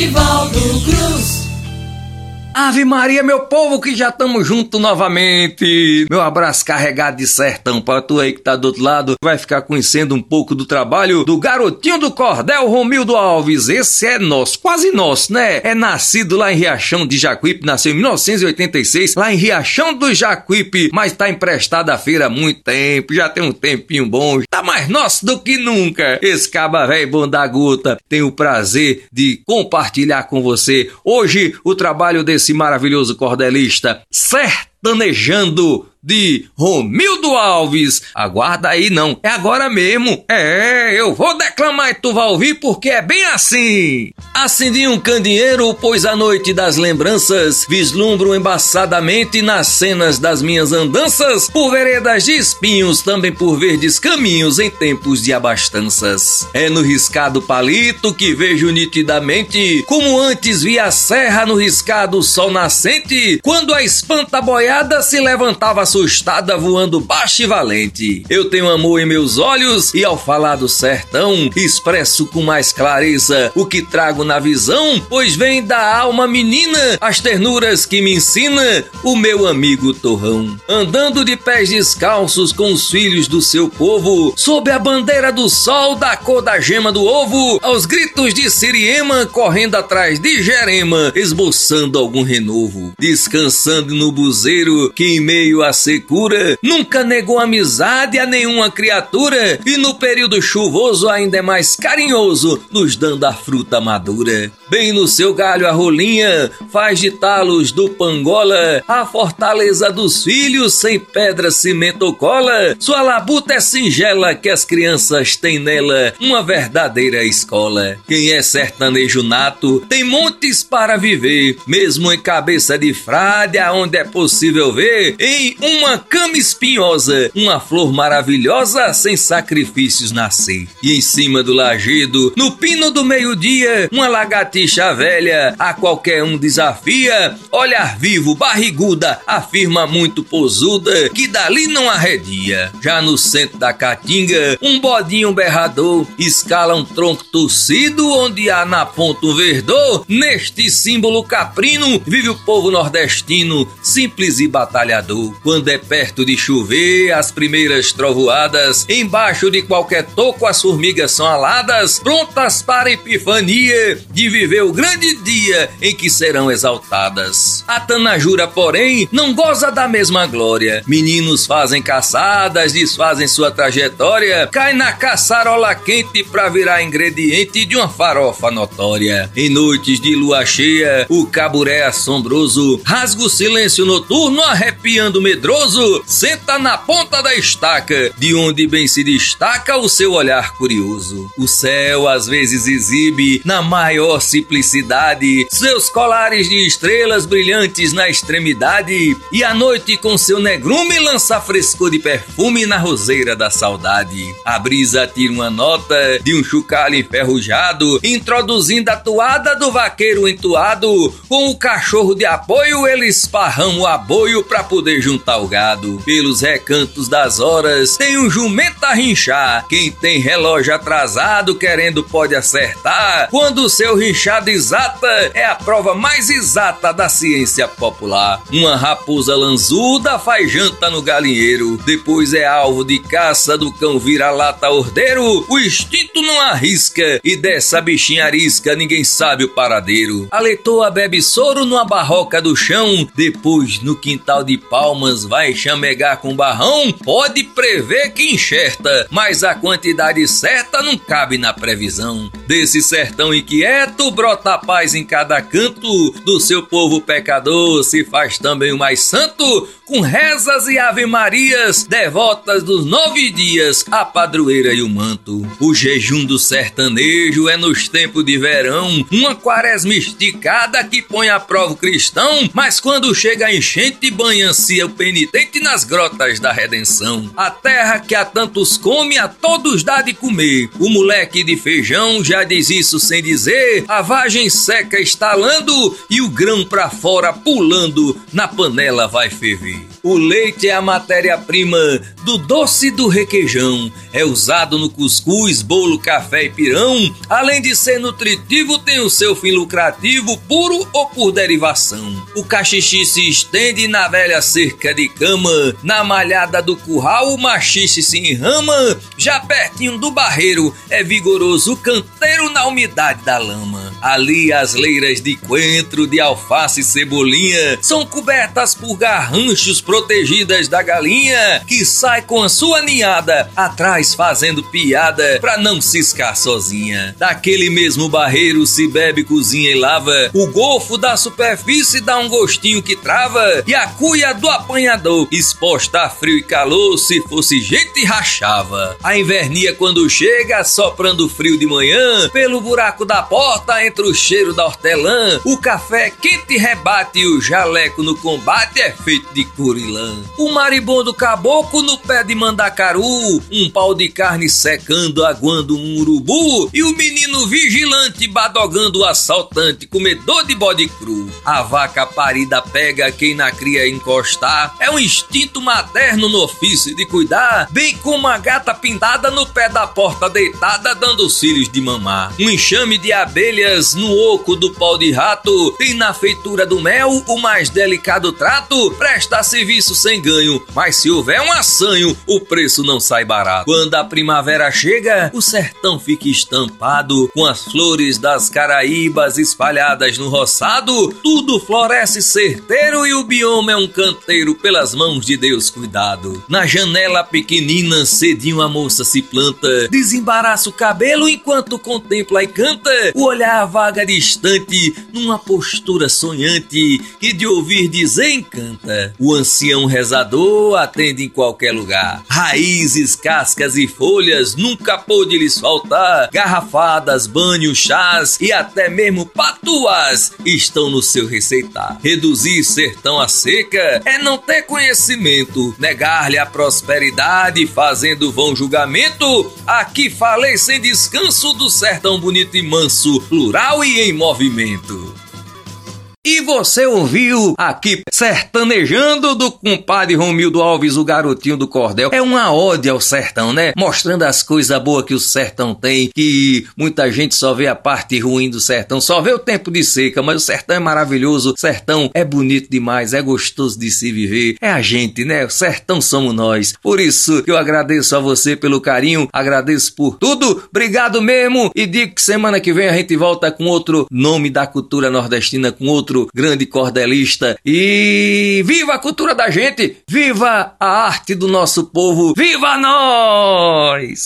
Nivaldo Cruz. Ave Maria, meu povo, que já estamos juntos novamente. Meu abraço carregado de sertão pra tu aí que tá do outro lado. Vai ficar conhecendo um pouco do trabalho do garotinho do cordel Romildo Alves. Esse é nosso, quase nosso, né? É nascido lá em Riachão de Jacuípe, nasceu em 1986, lá em Riachão do Jacuípe, mas tá emprestado à feira há muito tempo, já tem um tempinho bom, tá mais nosso do que nunca. Esse caba velho bom da gota, tenho o prazer de compartilhar com você hoje o trabalho desse esse maravilhoso cordelista sertanejando de Romildo Alves. Aguarda aí não, é agora mesmo. É, eu vou declamar e tu vai ouvir porque é bem assim. Acendi um candeeiro, pois a noite das lembranças vislumbro embaçadamente nas cenas das minhas andanças, por veredas de espinhos, também por verdes caminhos em tempos de abastanças. É no riscado palito que vejo nitidamente, como antes via a serra no riscado sol nascente, quando a espanta boiada se levantava assustada voando baixo e valente. Eu tenho amor em meus olhos e ao falar do sertão, expresso com mais clareza o que trago na visão, pois vem da alma menina as ternuras que me ensina o meu amigo Torrão. Andando de pés descalços com os filhos do seu povo, sob a bandeira do sol da cor da gema do ovo, aos gritos de Siriema correndo atrás de Jerema, esboçando algum renovo, descansando no buzeiro que em meio a secura, nunca negou amizade a nenhuma criatura e no período chuvoso ainda é mais carinhoso, nos dando a fruta madura. Bem no seu galho a rolinha, faz de talos do pangola a fortaleza dos filhos sem pedra, cimento ou cola. Sua labuta é singela que as crianças têm nela uma verdadeira escola. Quem é sertanejo nato tem montes para viver, mesmo em cabeça de frade, aonde é possível ver em uma cama espinhosa, uma flor maravilhosa sem sacrifícios nascer. E em cima do lajedo, no pino do meio-dia, uma lagartixa velha a qualquer um desafia, olhar vivo, barriguda, afirma muito posuda que dali não arredia. Já no centro da caatinga, um bodinho berrador escala um tronco torcido onde há na ponta um verdor. Neste símbolo caprino vive o povo nordestino, simples e batalhador. Quando é perto de chover, as primeiras trovoadas, embaixo de qualquer toco as formigas são aladas, prontas para a epifania de viver o grande dia em que serão exaltadas. A Tanajura, porém, não goza da mesma glória. Meninos fazem caçadas, desfazem sua trajetória, cai na caçarola quente pra virar ingrediente de uma farofa notória. Em noites de lua cheia, o caburé assombroso rasga o silêncio noturno, arrepiando medroso medroso senta na ponta da estaca, de onde bem se destaca o seu olhar curioso. O céu às vezes exibe, na maior simplicidade, seus colares de estrelas brilhantes na extremidade, e a noite com seu negrume lança frescor de perfume na roseira da saudade. A brisa tira uma nota de um chocalho enferrujado, introduzindo a toada do vaqueiro entoado, com o cachorro de apoio ele esparrama o aboio para poder juntar salgado. Pelos recantos das horas tem um jumento a rinchar. Quem tem relógio atrasado querendo pode acertar. Quando o seu rinchado exata é a prova mais exata da ciência popular. Uma raposa lanzuda faz janta no galinheiro. Depois é alvo de caça do cão vira-lata ordeiro. O instinto não arrisca e dessa bichinha arisca ninguém sabe o paradeiro. A leitoa bebe soro numa barroca do chão. Depois no quintal de palmas vai chamegar com barrão, pode prever que enxerta, mas a quantidade certa não cabe na previsão. Desse sertão inquieto brota paz em cada canto, do seu povo pecador se faz também o mais santo, com rezas e ave-marias, devotas dos nove dias, a padroeira e o manto. O jejum do sertanejo é nos tempos de verão, uma quaresma esticada que põe à prova o cristão, mas quando chega a enchente banha-se o penitente penitente nas grotas da redenção. A terra que a tantos come, a todos dá de comer. O moleque de feijão já diz isso sem dizer. A vagem seca estalando e o grão pra fora pulando, na panela vai ferver. O leite é a matéria-prima do doce do requeijão. É usado no cuscuz, bolo, café e pirão. Além de ser nutritivo, tem o seu fim lucrativo, puro ou por derivação. O cachixi se estende na velha cerca de cama, na malhada do curral o machixe se enrama, já pertinho do barreiro é vigoroso o canteiro na umidade da lama. Ali as leiras de coentro, de alface e cebolinha são cobertas por garranchos protegidas da galinha que sai com a sua ninhada atrás fazendo piada pra não ciscar sozinha. Daquele mesmo barreiro se bebe, cozinha e lava. O golfo da superfície dá um gostinho que trava e a cuia do apanhador exposta a frio e calor se fosse gente rachava. A invernia quando chega soprando frio de manhã pelo buraco da porta entre o cheiro da hortelã, o café quente rebate e o jaleco no combate é feito de curilã. O maribondo caboclo no pé de mandacaru, um pau de carne secando, aguando um urubu, e o menino vigilante badogando o assaltante, comedor de bode cru. A vaca parida pega quem na cria encostar, é um instinto materno no ofício de cuidar, bem como a gata pintada no pé da porta deitada, dando cílios de mamar. Um enxame de abelhas no oco do pau de rato, tem na feitura do mel o mais delicado trato, presta serviço sem ganho, mas se houver um assanho, o preço não sai barato. Quando a primavera chega, o sertão fica estampado com as flores das caraíbas espalhadas no roçado, tudo floresce certeiro e o bioma é um canteiro pelas mãos de Deus cuidado. Na janela pequenina, cedinho a moça se planta, desembaraça o cabelo enquanto contempla e canta, o olhar vaga distante, numa postura sonhante que de ouvir dizer encanta. O ancião rezador atende em qualquer lugar. Raízes, cascas e folhas nunca pôde lhes faltar. Garrafadas, banhos, chás e até mesmo patuas estão no seu receitar. Reduzir sertão a seca é não ter conhecimento, negar-lhe a prosperidade, fazendo vão julgamento. Aqui falei sem descanso do sertão bonito e manso, plural e em movimento. E você ouviu aqui Sertanejando do compadre Romildo Alves, o garotinho do cordel. É uma ode ao sertão, né? Mostrando as coisas boas que o sertão tem, que muita gente só vê a parte ruim do sertão, só vê o tempo de seca, mas o sertão é maravilhoso, o sertão é bonito demais, é gostoso de se viver. É a gente, né? O sertão somos nós. Por isso que eu agradeço a você pelo carinho, agradeço por tudo. Obrigado mesmo e digo que semana que vem a gente volta com outro nome da cultura nordestina, com outro outro grande cordelista. E viva a cultura da gente! Viva a arte do nosso povo! Viva nós!